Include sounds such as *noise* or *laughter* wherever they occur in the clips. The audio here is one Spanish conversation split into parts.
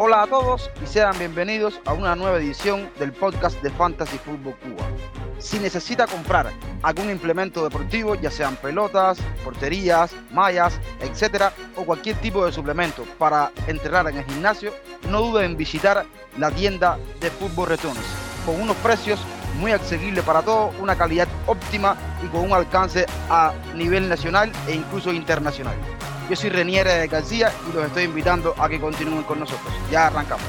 Hola a todos y sean bienvenidos a una nueva edición del podcast de Fantasy Football Cuba. Si necesita comprar algún implemento deportivo, ya sean pelotas, porterías, mallas, etcétera, o cualquier tipo de suplemento para entrenar en el gimnasio, no dude en visitar la tienda de Fútbol Returns con unos precios muy accesibles para todos, una calidad óptima y con un alcance a nivel nacional e incluso internacional. Yo soy Renier García y los estoy invitando a que continúen con nosotros. Ya arrancamos.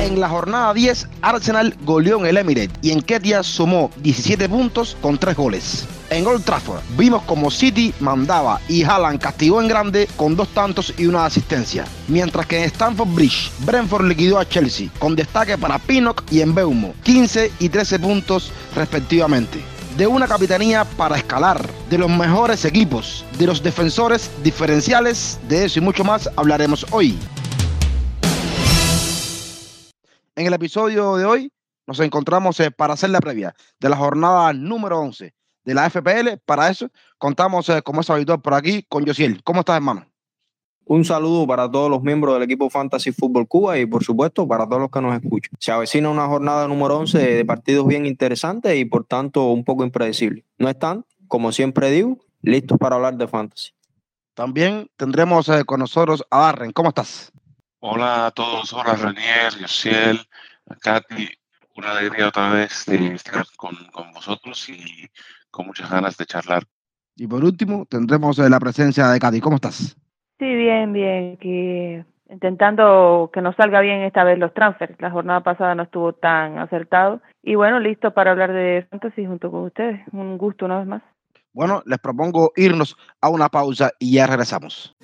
En la jornada 10, Arsenal goleó en el Emirates y en Ketia sumó 17 puntos con 3 goles. En Old Trafford vimos como City mandaba y Haaland castigó en grande con dos tantos y una asistencia. Mientras que en Stamford Bridge, Brentford liquidó a Chelsea con destaque para Pinnock y en Beumo, 15 y 13 puntos respectivamente de una capitanía para escalar, de los mejores equipos, de los defensores diferenciales, de eso y mucho más hablaremos hoy. En el episodio de hoy nos encontramos eh, para hacer la previa de la jornada número 11 de la FPL. Para eso contamos, eh, como es habitual por aquí, con Josiel. ¿Cómo estás, hermano? Un saludo para todos los miembros del equipo Fantasy Fútbol Cuba y por supuesto para todos los que nos escuchan. Se avecina una jornada número 11 de partidos bien interesantes y por tanto un poco impredecibles. No están, como siempre digo, listos para hablar de Fantasy. También tendremos eh, con nosotros a Darren. ¿Cómo estás? Hola a todos, hola Renier, Yosiel, Katy. Una alegría otra vez de estar con, con vosotros y con muchas ganas de charlar. Y por último tendremos eh, la presencia de Katy. ¿Cómo estás? Sí, bien, bien. Que intentando que nos salga bien esta vez los transfers. La jornada pasada no estuvo tan acertado. Y bueno, listo para hablar de fantasy junto con ustedes. Un gusto una vez más. Bueno, les propongo irnos a una pausa y ya regresamos.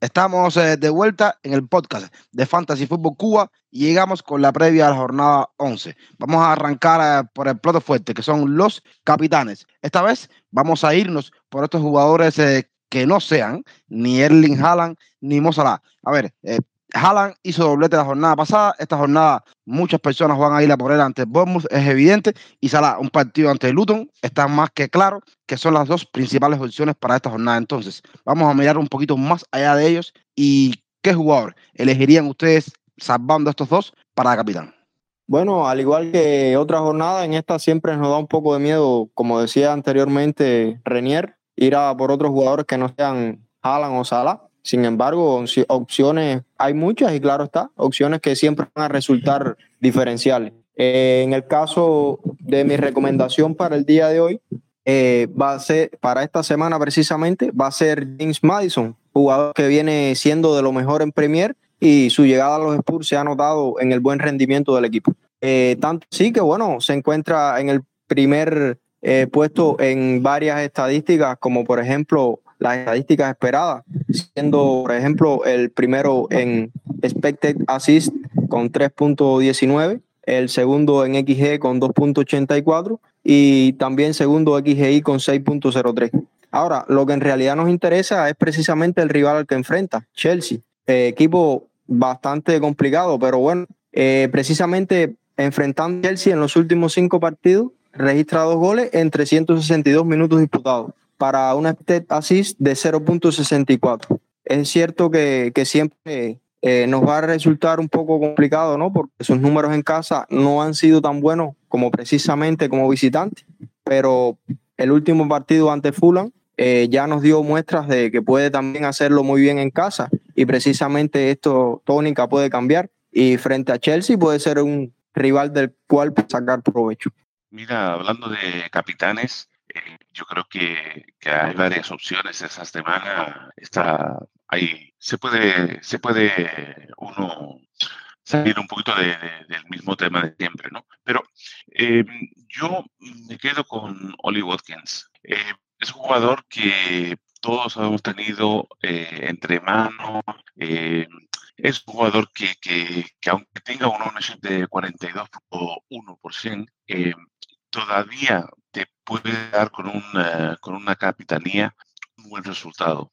Estamos eh, de vuelta en el podcast de Fantasy Fútbol Cuba llegamos con la previa a la jornada 11. Vamos a arrancar eh, por el plato fuerte, que son los capitanes. Esta vez vamos a irnos por estos jugadores eh, que no sean ni Erling Haaland ni Mo A ver, Haaland hizo doblete la jornada pasada. Esta jornada muchas personas van a ir a por él ante Bournemouth, es evidente. Y Salah, un partido ante Luton, está más que claro que son las dos principales opciones para esta jornada. Entonces, vamos a mirar un poquito más allá de ellos y qué jugador elegirían ustedes salvando estos dos para capitán. Bueno, al igual que otra jornada, en esta siempre nos da un poco de miedo, como decía anteriormente Renier, ir a por otros jugadores que no sean Haaland o Salah sin embargo, opciones hay muchas y claro está, opciones que siempre van a resultar diferenciales. Eh, en el caso de mi recomendación para el día de hoy, eh, va a ser, para esta semana precisamente, va a ser James Madison, jugador que viene siendo de lo mejor en Premier y su llegada a los Spurs se ha notado en el buen rendimiento del equipo. Eh, tanto sí que, bueno, se encuentra en el primer puesto en varias estadísticas, como por ejemplo las estadísticas esperadas, siendo, por ejemplo, el primero en expected assist con 3.19, el segundo en XG con 2.84 y también segundo XGI con 6.03. Ahora, lo que en realidad nos interesa es precisamente el rival al que enfrenta, Chelsea. Eh, equipo bastante complicado, pero bueno, eh, precisamente enfrentando a Chelsea en los últimos cinco partidos, registra dos goles en 362 minutos disputados para una assist de 0.64. Es cierto que, que siempre eh, nos va a resultar un poco complicado, ¿no? Porque sus números en casa no han sido tan buenos como precisamente como visitante, pero el último partido ante Fulham eh, ya nos dio muestras de que puede también hacerlo muy bien en casa y precisamente esto tónica puede cambiar y frente a Chelsea puede ser un rival del cual sacar provecho. Mira, hablando de capitanes, eh, yo creo que, hay varias opciones esa semana. Está ahí, se puede, se puede uno salir un poquito del mismo tema de siempre, ¿no? Pero em, yo me quedo con Oli Watkins. Eh, es un jugador que todos hemos tenido eh, entre manos. es un jugador que, que, que, aunque tenga un ownership de 42.1%, eh, todavía te puede dar con una, con una capitanía un buen resultado.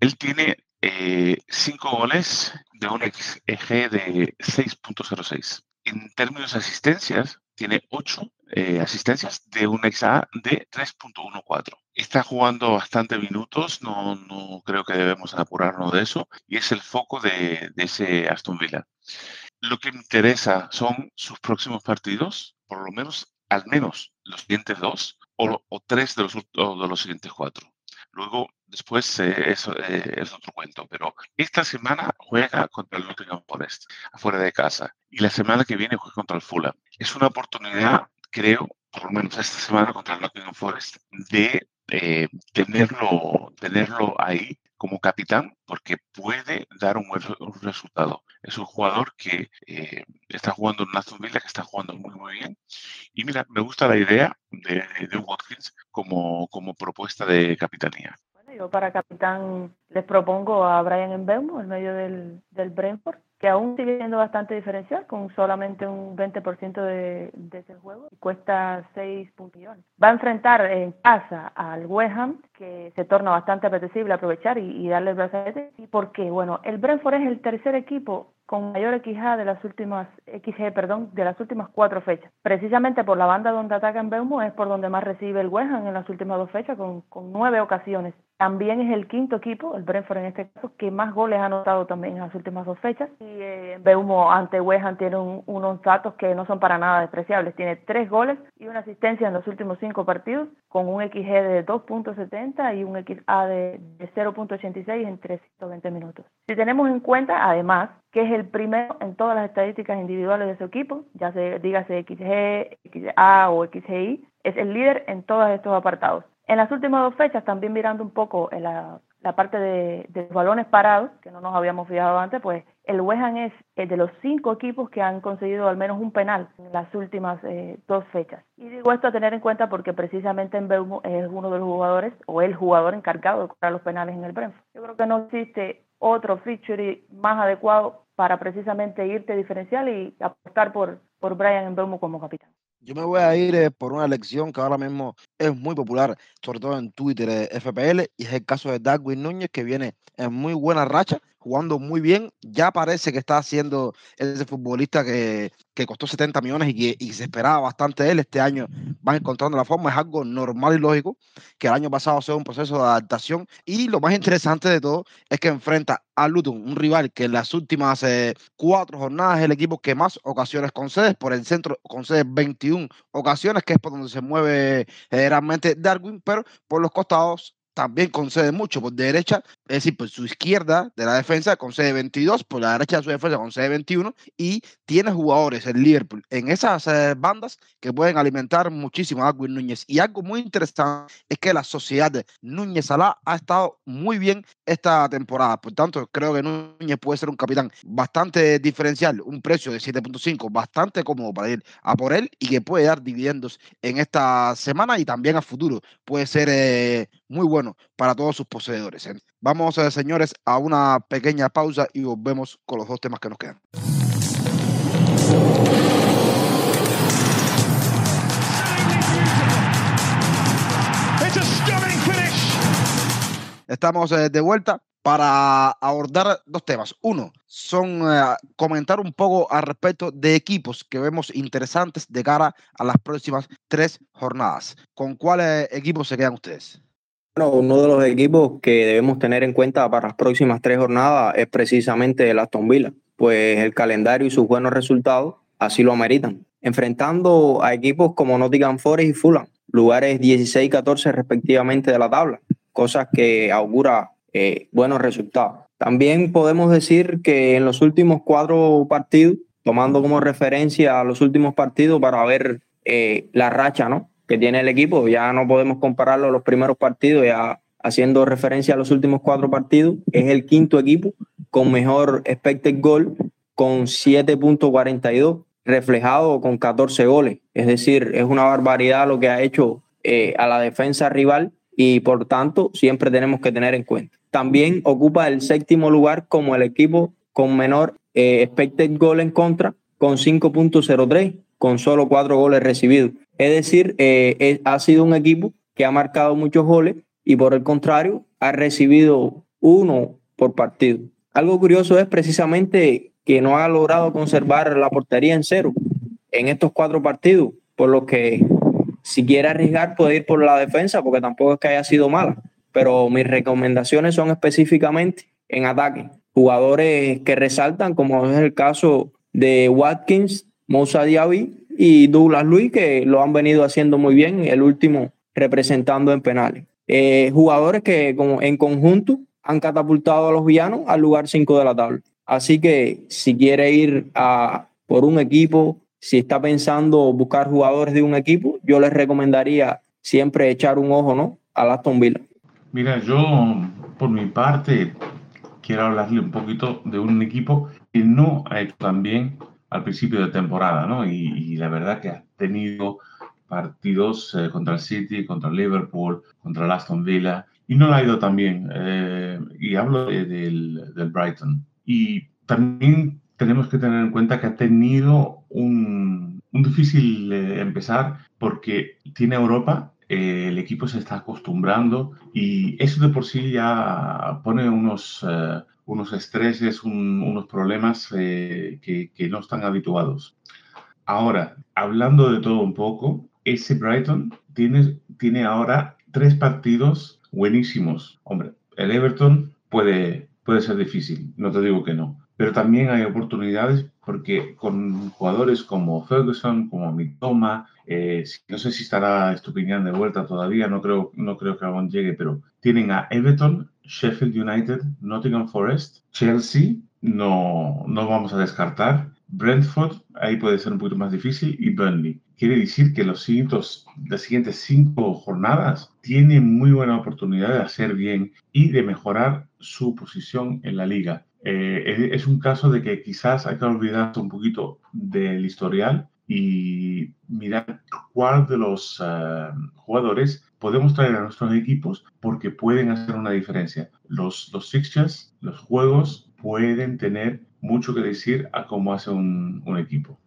Él tiene eh, cinco goles de un XG de 6.06. En términos de asistencias, tiene ocho eh, asistencias de un XA de 3.14. Está jugando bastante minutos, no, no creo que debemos apurarnos de eso, y es el foco de, de ese Aston Villa. Lo que me interesa son sus próximos partidos, por lo menos, al menos los siguientes dos o, o tres de los, de los siguientes cuatro. Luego, después eh, eso eh, es otro cuento, pero esta semana juega contra el Nottingham Forest, afuera de casa, y la semana que viene juega contra el Fulham. Es una oportunidad, creo, por lo menos esta semana contra el Nottingham Forest, de eh, tenerlo, tenerlo ahí como capitán porque puede dar un buen resultado. Es un jugador que eh, está jugando en Aston Villa, que está jugando muy, muy bien. Y mira, me gusta la idea de, de Watkins como, como propuesta de capitanía. Yo para capitán les propongo a Brian Mbeumo en medio del, del Brentford que aún sigue siendo bastante diferencial, con solamente un 20% de, de ese juego, y cuesta 6 millones. Va a enfrentar en casa al West Ham, que se torna bastante apetecible aprovechar y, y darle el brazalete. ¿Y por qué? Bueno, el Brentford es el tercer equipo con mayor XG de las últimas XG, perdón, de las últimas cuatro fechas. Precisamente por la banda donde ataca en Beumo es por donde más recibe el West Ham en las últimas dos fechas con nueve ocasiones. También es el quinto equipo, el Brentford en este caso, que más goles ha anotado también en las últimas dos fechas. Y eh, ante West Ham tiene un, unos datos que no son para nada despreciables. Tiene tres goles y una asistencia en los últimos cinco partidos, con un XG de 2.70 y un XA de, de 0.86 en 320 minutos. Si tenemos en cuenta, además, que es el primero en todas las estadísticas individuales de su equipo, ya se dígase XG, XA o XGI, es el líder en todos estos apartados. En las últimas dos fechas, también mirando un poco en la, parte de, de, balones parados, que no nos habíamos fijado antes, pues el West es el de los cinco equipos que han conseguido al menos un penal en las últimas eh, dos fechas. Y digo esto a tener en cuenta porque precisamente en Beumo es uno de los jugadores, o el jugador encargado de cobrar los penales en el Brentford. Yo creo que no existe otro feature más adecuado para precisamente irte diferencial y apostar por, por Brian Mbeumo como capitán. Yo me voy a ir eh, por una elección que ahora mismo es muy popular, sobre todo en Twitter, eh, FPL, y es el caso de Darwin Núñez, que viene en muy buena racha, jugando muy bien. Ya parece que está haciendo ese futbolista que, que costó 70 millones y que y se esperaba bastante de él. Este año van encontrando la forma. Es algo normal y lógico que el año pasado sea un proceso de adaptación. Y lo más interesante de todo es que enfrenta a Luton, un rival que en las últimas eh, cuatro jornadas es el equipo que más ocasiones concede. Por el centro concede 21 ocasiones, que es por donde se mueve generalmente Darwin, pero por los costados también concede mucho por derecha, es decir, por su izquierda de la defensa concede 22, por la derecha de su defensa concede 21 y tiene jugadores el Liverpool en esas eh, bandas que pueden alimentar muchísimo a Darwin Núñez. Y algo muy interesante es que la sociedad de Núñez Alá ha estado muy bien esta temporada. Por tanto, creo que Núñez puede ser un capitán bastante diferencial, un precio de 7.5 bastante cómodo para ir a por él y que puede dar dividendos en esta semana y también a futuro. Puede ser eh, muy bueno para todos sus poseedores. ¿eh? Vamos, eh, señores, a una pequeña pausa y volvemos con los dos temas que nos quedan. Estamos eh, de vuelta para abordar dos temas. Uno, son comentar un poco al respecto de equipos que vemos interesantes de cara a las próximas tres jornadas. ¿Con cuáles equipos se quedan ustedes? Bueno, uno de los equipos que debemos tener en cuenta para las próximas tres jornadas es precisamente el Aston Villa, pues el calendario y sus buenos resultados así lo ameritan. Enfrentando a equipos como Nottingham Forest y Fulham, lugares 16 y 14 respectivamente de la tabla, cosas que augura eh, buenos resultados. También podemos decir que en los últimos cuatro partidos, tomando como referencia a los últimos partidos para ver eh, la racha, ¿no? Que tiene el equipo. Ya no podemos compararlo a los primeros partidos, ya haciendo referencia a los últimos cuatro partidos. Es el quinto equipo con mejor expected goal, con 7.42, reflejado con 14 goles. Es decir, es una barbaridad lo que ha hecho eh, a la defensa rival y por tanto siempre tenemos que tener en cuenta. También ocupa el séptimo lugar como el equipo con menor eh, expected goal en contra, con 5.03, con solo cuatro goles recibidos. Es decir, eh, ha sido un equipo que ha marcado muchos goles y por el contrario ha recibido uno por partido. Algo curioso es precisamente que no ha logrado conservar la portería en cero en estos cuatro partidos. por lo que si quiere arriesgar puede ir por la defensa, porque tampoco es que haya sido mala. Pero mis recomendaciones son específicamente en ataque. Jugadores que resaltan, como es el caso de Watkins, Moussa Diaby y Douglas Luis, que lo han venido haciendo muy bien, el último representando en penales. Eh, jugadores que como en conjunto han catapultado a los villanos al lugar 5 de la tabla. Así que si quiere ir a, por un equipo, si está pensando buscar jugadores de un equipo, yo les recomendaría siempre echar un ojo ¿no? a Aston Villa. Mira, yo por mi parte quiero hablarle un poquito de un equipo que no ha hecho tan bien al principio de temporada, ¿no? Y, la verdad que ha tenido partidos eh, contra el City, contra el Liverpool, contra el Aston Villa, y no le ha ido tan bien. Eh, y hablo del, Brighton. Y también tenemos que tener en cuenta que ha tenido un, difícil eh, empezar porque tiene Europa, el equipo se está acostumbrando y eso de por sí ya pone unos, unos estreses, unos problemas que, que, no están habituados. Ahora, hablando de todo un poco, ese Brighton tiene, tiene ahora tres partidos buenísimos. Hombre, el Everton puede, puede ser difícil, no te digo que no pero también hay oportunidades porque con jugadores como Ferguson, como Mitoma, eh, no sé si estará Estupiñán de vuelta todavía, no creo, no creo que aún llegue, pero tienen a Everton, Sheffield United, Nottingham Forest, Chelsea, no, no vamos a descartar, Brentford, ahí puede ser un poquito más difícil, y Burnley. Quiere decir que los siguientes, las siguientes cinco jornadas tienen muy buena oportunidad de hacer bien y de mejorar su posición en la liga. Eh, es, un caso de que quizás hay que olvidarse un poquito del historial y mirar cuál de los eh, jugadores podemos traer a nuestros equipos porque pueden hacer una diferencia. Los, los fixtures, los juegos pueden tener mucho que decir a cómo hace un, un equipo.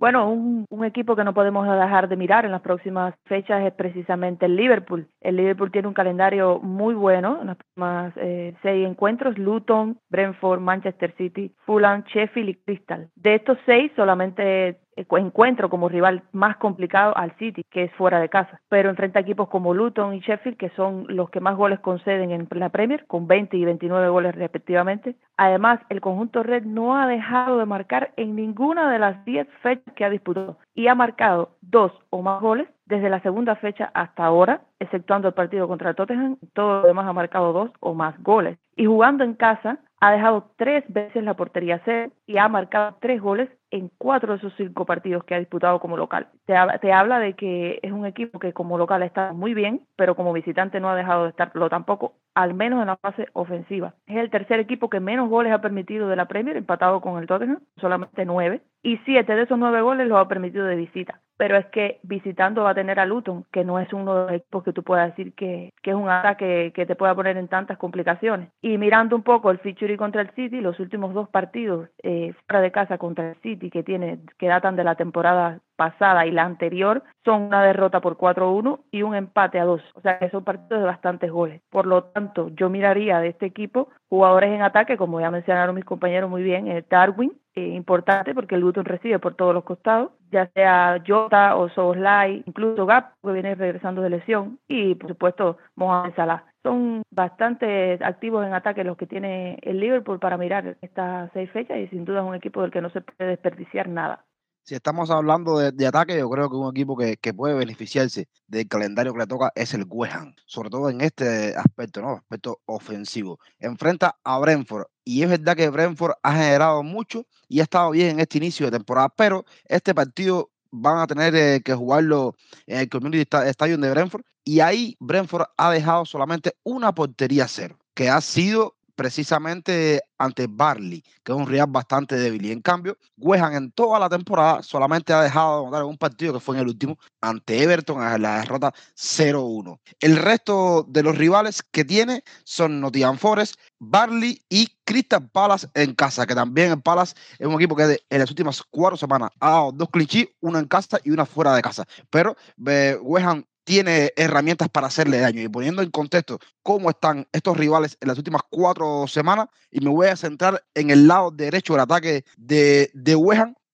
Bueno, un, un, equipo que no podemos dejar de mirar en las próximas fechas es precisamente el Liverpool. El Liverpool tiene un calendario muy bueno en las próximas eh, seis encuentros, Luton, Brentford, Manchester City, Fulham, Sheffield y Crystal. De estos seis, solamente encuentro como rival más complicado al City, que es fuera de casa, pero enfrenta equipos como Luton y Sheffield, que son los que más goles conceden en la Premier, con 20 y 29 goles respectivamente. Además, el conjunto red no ha dejado de marcar en ninguna de las 10 fechas que ha disputado y ha marcado dos o más goles desde la segunda fecha hasta ahora, exceptuando el partido contra el Tottenham, todo lo demás ha marcado dos o más goles. Y jugando en casa, ha dejado tres veces la portería cero y ha marcado tres goles en cuatro de esos cinco partidos que ha disputado como local. Te, te, habla de que es un equipo que como local está muy bien, pero como visitante no ha dejado de estarlo tampoco, al menos en la fase ofensiva. Es el tercer equipo que menos goles ha permitido de la Premier, empatado con el Tottenham, solamente nueve, y siete de esos nueve goles los ha permitido de visita pero es que visitando va a tener a Luton, que no es uno de los equipos que tú puedas decir que, que es un ataque que te pueda poner en tantas complicaciones. Y mirando un poco el feature contra el City, los últimos dos partidos eh, fuera de casa contra el City que tiene que datan de la temporada pasada y la anterior son una derrota por 4-1 y un empate a 2. O sea que son partidos de bastantes goles. Por lo tanto, yo miraría de este equipo jugadores en ataque, como ya mencionaron mis compañeros muy bien, eh, Darwin, eh, importante porque el Luton recibe por todos los costados, ya sea Jota o Soboslai, incluso Gap, que viene regresando de lesión, y por supuesto Mohamed Salah. Son bastante activos en ataque los que tiene el Liverpool para mirar estas seis fechas y sin duda es un equipo del que no se puede desperdiciar nada si estamos hablando de, ataque, yo creo que un equipo que, puede beneficiarse del calendario que le toca es el West sobre todo en este aspecto, ¿no? Aspecto ofensivo. Enfrenta a Brentford y es verdad que Brentford ha generado mucho y ha estado bien en este inicio de temporada, pero este partido van a tener eh, que jugarlo en el Community Stadium de Brentford y ahí Brentford ha dejado solamente una portería cero, que ha sido precisamente ante Barley, que es un rival bastante débil. Y en cambio, Wehan en toda la temporada solamente ha dejado de anotar un partido que fue en el último ante Everton en la derrota 0-1. El resto de los rivales que tiene son Nottingham Forest, Barley y Crystal Palace en casa, que también en Palace es un equipo que en las últimas cuatro semanas ha dado dos clichés, una en casa y una fuera de casa. Pero eh, tiene herramientas para hacerle daño. Y poniendo en contexto cómo están estos rivales en las últimas cuatro semanas, y me voy a centrar en el lado derecho del ataque de, de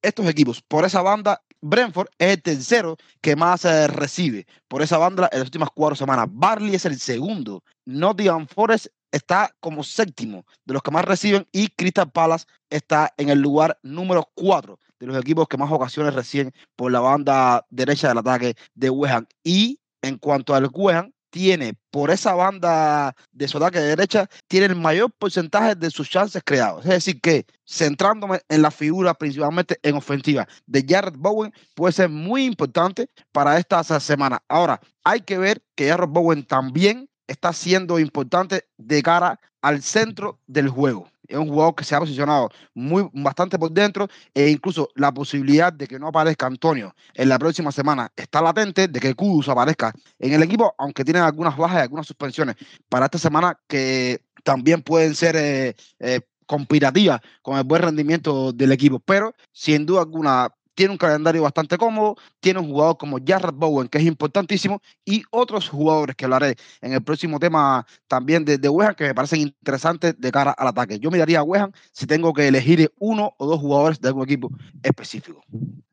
estos equipos por esa banda Brentford es el tercero que más eh, recibe por esa banda en las últimas cuatro semanas. Barley es el segundo. Nottingham Forest está como séptimo de los que más reciben y Crystal Palace está en el lugar número cuatro de los equipos que más ocasiones reciben por la banda derecha del ataque de West Y en cuanto al West tiene por esa banda de su ataque de derecha, tiene el mayor porcentaje de sus chances creados. Es decir, que centrándome en la figura principalmente en ofensiva de Jared Bowen, puede ser muy importante para esta semana. Ahora, hay que ver que Jared Bowen también está siendo importante de cara al centro del juego. Es un jugador que se ha posicionado muy, bastante por dentro e incluso la posibilidad de que no aparezca Antonio en la próxima semana está latente, de que Kudus aparezca en el equipo, aunque tiene algunas bajas y algunas suspensiones para esta semana que también pueden ser eh, eh, con el buen rendimiento del equipo. Pero sin duda alguna tiene un calendario bastante cómodo, tiene un jugador como Jared Bowen, que es importantísimo, y otros jugadores que hablaré en el próximo tema también de, de Wehan, que me parecen interesantes de cara al ataque. Yo miraría a Wehan si tengo que elegir uno o dos jugadores de algún equipo específico.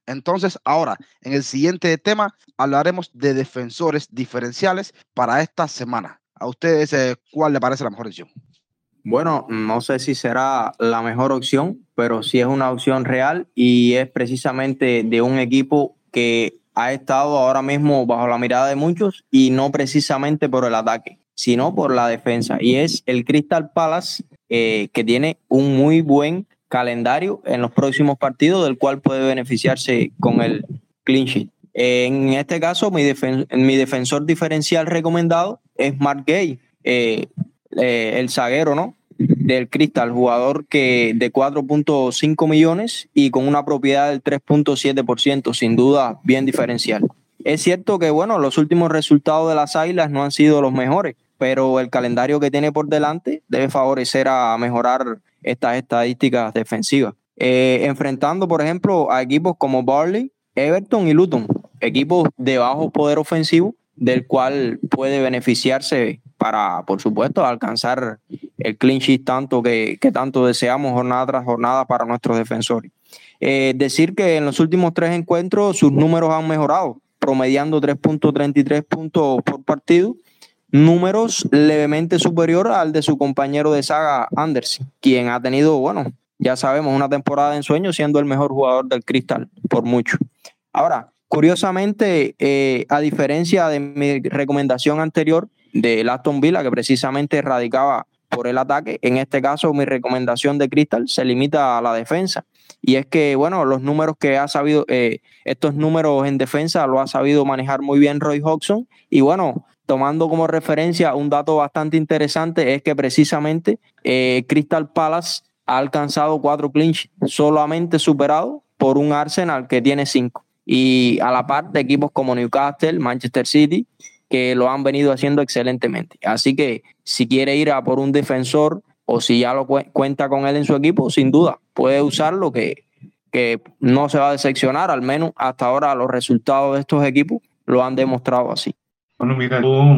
Entonces, ahora, en el siguiente tema, hablaremos de defensores diferenciales para esta semana. ¿A ustedes eh, cuál le parece la mejor opción? Bueno, no sé si será la mejor opción, pero sí es una opción real y es precisamente de un equipo que ha estado ahora mismo bajo la mirada de muchos y no precisamente por el ataque, sino por la defensa. Y es el Crystal Palace, eh, que tiene un muy buen calendario en los próximos partidos, del cual puede beneficiarse con el clean sheet. En este caso, mi, mi defensor diferencial recomendado es Mark Gay. Eh, eh, el zaguero, ¿no? Del Crystal, jugador que de 4.5 millones y con una propiedad del 3.7%, sin duda bien diferencial. Es cierto que, bueno, los últimos resultados de las Águilas no han sido los mejores, pero el calendario que tiene por delante debe favorecer a mejorar estas estadísticas defensivas. Eh, enfrentando, por ejemplo, a equipos como Barley, Everton y Luton, equipos de bajo poder ofensivo, del cual puede beneficiarse para, por supuesto, alcanzar el clean tanto que, tanto deseamos jornada tras jornada para nuestros defensores. Eh, decir que en los últimos tres encuentros sus números han mejorado, promediando 3.33 puntos por partido, números levemente superior al de su compañero de saga Anderson, quien ha tenido, bueno, ya sabemos, una temporada de ensueño siendo el mejor jugador del Cristal por mucho. Ahora, curiosamente, eh, a diferencia de mi recomendación anterior, de Aston Villa, que precisamente radicaba por el ataque. En este caso, mi recomendación de Crystal se limita a la defensa. Y es que, bueno, los números que ha sabido, eh, estos números en defensa lo ha sabido manejar muy bien Roy Hodgson. Y bueno, tomando como referencia un dato bastante interesante, es que precisamente eh, Crystal Palace ha alcanzado cuatro clinch, solamente superado por un Arsenal que tiene cinco. Y a la par de equipos como Newcastle, Manchester City que lo han venido haciendo excelentemente. Así que si quiere ir a por un defensor o si ya lo cuenta con él en su equipo, sin duda puede usarlo que, que no se va a decepcionar, al menos hasta ahora los resultados de estos equipos lo han demostrado así. Bueno, mira, yo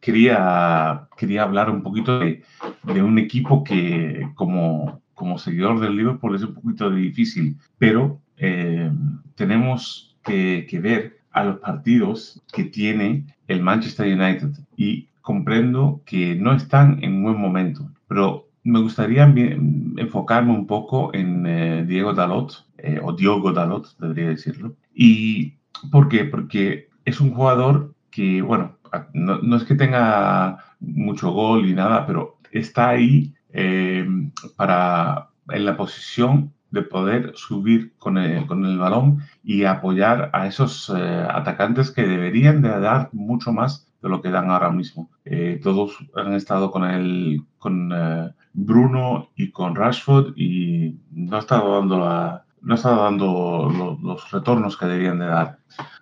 quería, quería hablar un poquito de, de un equipo que como, como seguidor del Liverpool es un poquito difícil, pero eh, tenemos que, que ver a los partidos que tiene el Manchester United y comprendo que no están en buen momento, pero me gustaría enfocarme un poco en eh, Diego Dalot, eh, o Diogo Dalot, debería decirlo. ¿Y por qué? Porque es un jugador que, bueno, no, es que tenga mucho gol y nada, pero está ahí eh, para en la posición de poder subir con el, con el balón y apoyar a esos eh, atacantes que deberían de dar mucho más de lo que dan ahora mismo. Eh, todos han estado con, el, con eh, Bruno y con Rashford y no ha estado dando, la, no ha estado dando los retornos que deberían de dar.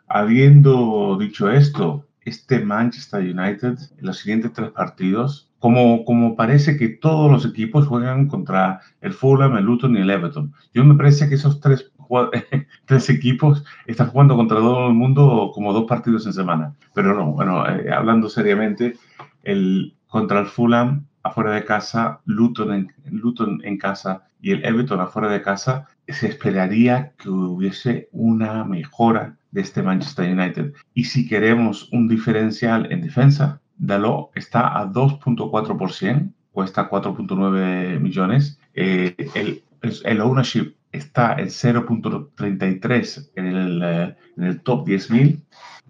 Habiendo dicho esto, este Manchester United en los siguientes tres partidos como, como parece que todos los equipos juegan contra el Fulham, el Luton y el Everton. Yo me parece que esos tres, *laughs* tres equipos están jugando contra todo el mundo como dos partidos en semana. Pero no, bueno, eh, hablando seriamente, el, contra el Fulham afuera de casa, Luton en, Luton en casa y el Everton afuera de casa, se esperaría que hubiese una mejora de este Manchester United. Y si queremos un diferencial en defensa, Dalot está a 2.4%, cuesta 4.9 millones. Eh, el, el ownership está en 0.33 en el, eh, en el top 10.000.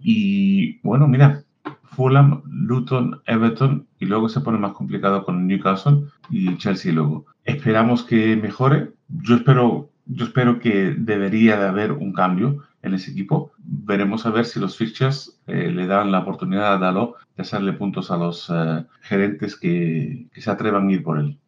Y bueno, mira, Fulham, Luton, Everton y luego se pone más complicado con Newcastle y Chelsea luego. Esperamos que mejore. Yo espero, yo espero que debería de haber un cambio en ese equipo. Veremos a ver si los fixtures eh, le dan la oportunidad a Dalo de hacerle puntos a los eh, gerentes que, se atrevan a ir por él.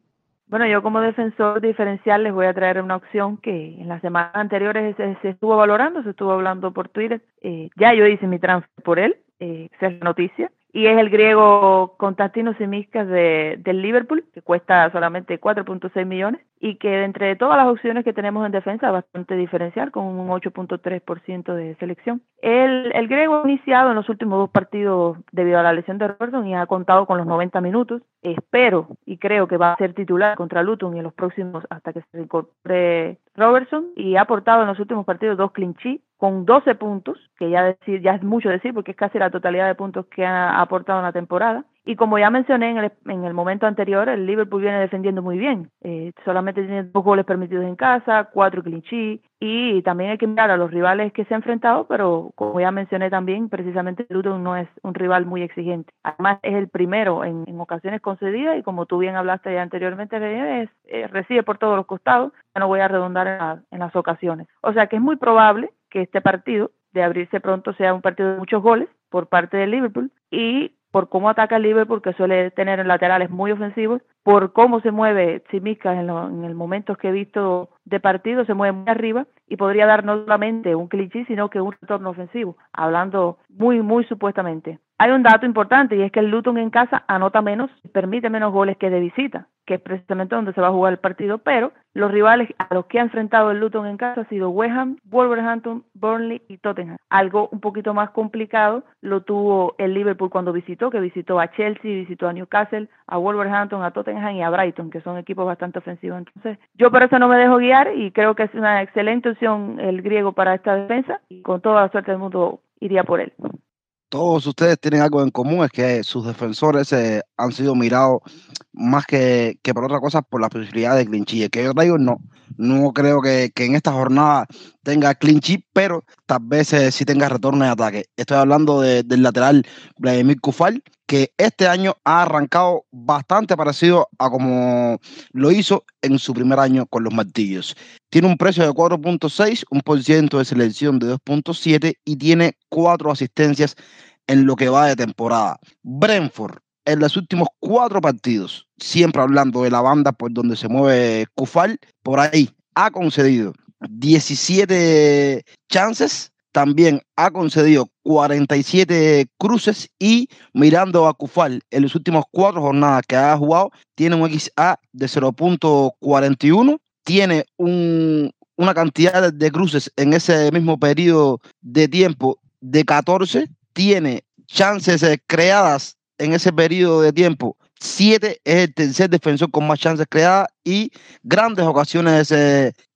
Bueno, yo como defensor diferencial les voy a traer una opción que en las semanas anteriores se, estuvo valorando, se estuvo hablando por Twitter. Eh, ya yo hice mi transfer por él, eh, es noticia y es el griego Constantino Simiskas de, del Liverpool, que cuesta solamente 4.6 millones y que entre todas las opciones que tenemos en defensa es bastante diferencial, con un 8.3% de selección. El, el griego ha iniciado en los últimos dos partidos debido a la lesión de Robertson y ha contado con los 90 minutos. Espero y creo que va a ser titular contra Luton y en los próximos hasta que se incorpore Robertson y ha aportado en los últimos partidos dos clean con 12 puntos, que ya, decir, ya es mucho decir porque es casi la totalidad de puntos que ha aportado en la temporada. Y como ya mencioné en el, en el momento anterior, el Liverpool viene defendiendo muy bien. Eh, solamente tiene dos goles permitidos en casa, cuatro clinch y también hay que mirar a los rivales que se ha enfrentado, pero como ya mencioné también, precisamente Luton no es un rival muy exigente. Además es el primero en, en ocasiones concedidas y como tú bien hablaste ya anteriormente, es, eh, recibe por todos los costados. Ya no voy a redundar en las ocasiones. O sea que es muy probable que este partido de abrirse pronto sea un partido de muchos goles por parte del Liverpool y por cómo ataca Liverpool, que suele tener laterales muy ofensivos, por cómo se mueve Simicas en, en el momento que he visto de partido, se mueve muy arriba y podría dar no solamente un cliché, sino que un retorno ofensivo, hablando muy, muy supuestamente. Hay un dato importante y es que el Luton en casa anota menos, permite menos goles que de visita, que es precisamente donde se va a jugar el partido, pero los rivales a los que ha enfrentado el Luton en casa ha sido West Ham, Wolverhampton, Burnley y Tottenham. Algo un poquito más complicado lo tuvo el Liverpool cuando visitó, que visitó a Chelsea, visitó a Newcastle, a Wolverhampton, a Tottenham y a Brighton, que son equipos bastante ofensivos. Entonces, yo por eso no me dejo guiar y creo que es una excelente opción el griego para esta defensa y con toda la suerte del mundo iría por él todos ustedes tienen algo en común, es que sus defensores eh, han sido mirados más que, que, por otra cosa por la posibilidad de clinchille. Que yo traigo, no. No creo que, que en esta jornada tenga clinchy, pero tal vez eh, sí tenga retorno de ataque. Estoy hablando de, del lateral Vladimir Kufal, que este año ha arrancado bastante parecido a como lo hizo en su primer año con los martillos. Tiene un precio de 4.6, un por ciento de selección de 2.7 y tiene cuatro asistencias en lo que va de temporada. Brentford, en los últimos cuatro partidos, siempre hablando de la banda por donde se mueve Kufal, por ahí ha concedido 17 chances también ha concedido 47 cruces y mirando a Cufal en las últimas cuatro jornadas que ha jugado, tiene un XA de 0.41, tiene un, una cantidad de cruces en ese mismo periodo de tiempo de 14, tiene chances creadas en ese periodo de tiempo 7 es el tercer defensor con más chances creadas y grandes ocasiones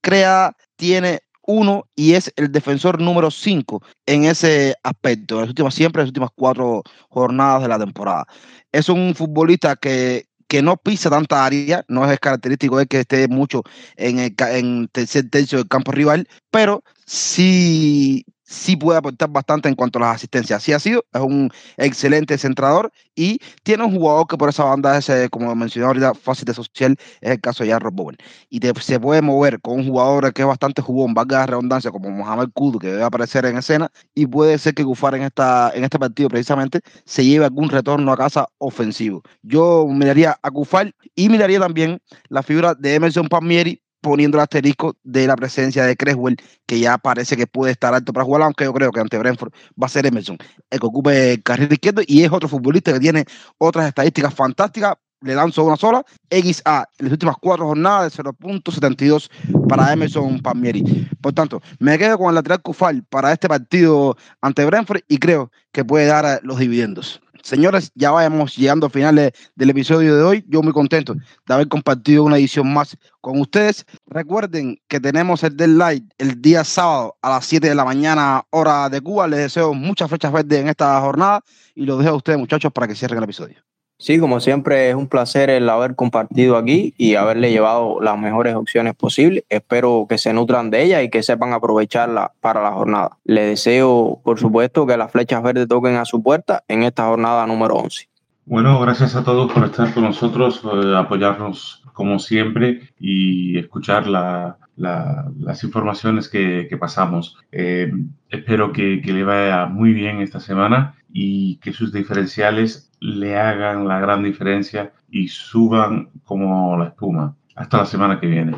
creadas. Tiene uno y es el defensor número 5 en ese aspecto, en las últimas, siempre en las últimas cuatro jornadas de la temporada. Es un futbolista que, que no pisa tanta área, no es característico de que esté mucho en el en tercer tercio del campo rival, pero sí sí puede aportar bastante en cuanto a las asistencias. Sí ha sido, es un excelente centrador y tiene un jugador que por esa banda es, como mencioné ahorita, fácil de social, es el caso de Jarro Bowen. Y se puede mover con un jugador que es bastante jugón, valga la redundancia, como Mohamed Kudu, que debe aparecer en escena, y puede ser que Gufar en, esta, en este partido precisamente se lleve algún retorno a casa ofensivo. Yo miraría a Gufar y miraría también la figura de Emerson Palmieri, poniendo el asterisco de la presencia de Creswell, que ya parece que puede estar alto para jugar, aunque yo creo que ante Brentford va a ser Emerson, el que ocupe el carril izquierdo y es otro futbolista que tiene otras estadísticas fantásticas. Le lanzo una sola, XA en las últimas cuatro jornadas de 0.72 para Emerson Palmieri. Por tanto, me quedo con el lateral Cufal para este partido ante Brentford y creo que puede dar los dividendos. Señores, ya vayamos llegando al final del episodio de hoy. Yo muy contento de haber compartido una edición más con ustedes. Recuerden que tenemos el deadline el día sábado a las 7 de la mañana, hora de Cuba. Les deseo muchas flechas verdes en esta jornada y los dejo a ustedes, muchachos, para que cierren el episodio. Sí, como siempre es un placer el haber compartido aquí y haberle llevado las mejores opciones posibles. Espero que se nutran de ella y que sepan aprovecharla para la jornada. Le deseo, por supuesto, que las flechas verdes toquen a su puerta en esta jornada número 11. Bueno, gracias a todos por estar con nosotros, eh, apoyarnos como siempre y escuchar las informaciones que, pasamos. Eh, espero que, que le vaya muy bien esta semana y que sus diferenciales le hagan la gran diferencia y suban como la espuma. Hasta la semana que viene.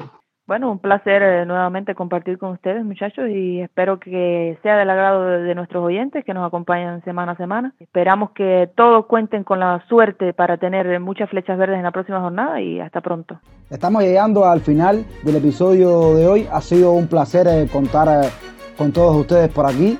Bueno, un placer eh, nuevamente compartir con ustedes, muchachos, y espero que sea del agrado de, nuestros oyentes que nos acompañan semana a semana. Esperamos que todos cuenten con la suerte para tener muchas flechas verdes en la próxima jornada y hasta pronto. Estamos llegando al final del episodio de hoy. Ha sido un placer eh, contar eh, con todos ustedes por aquí.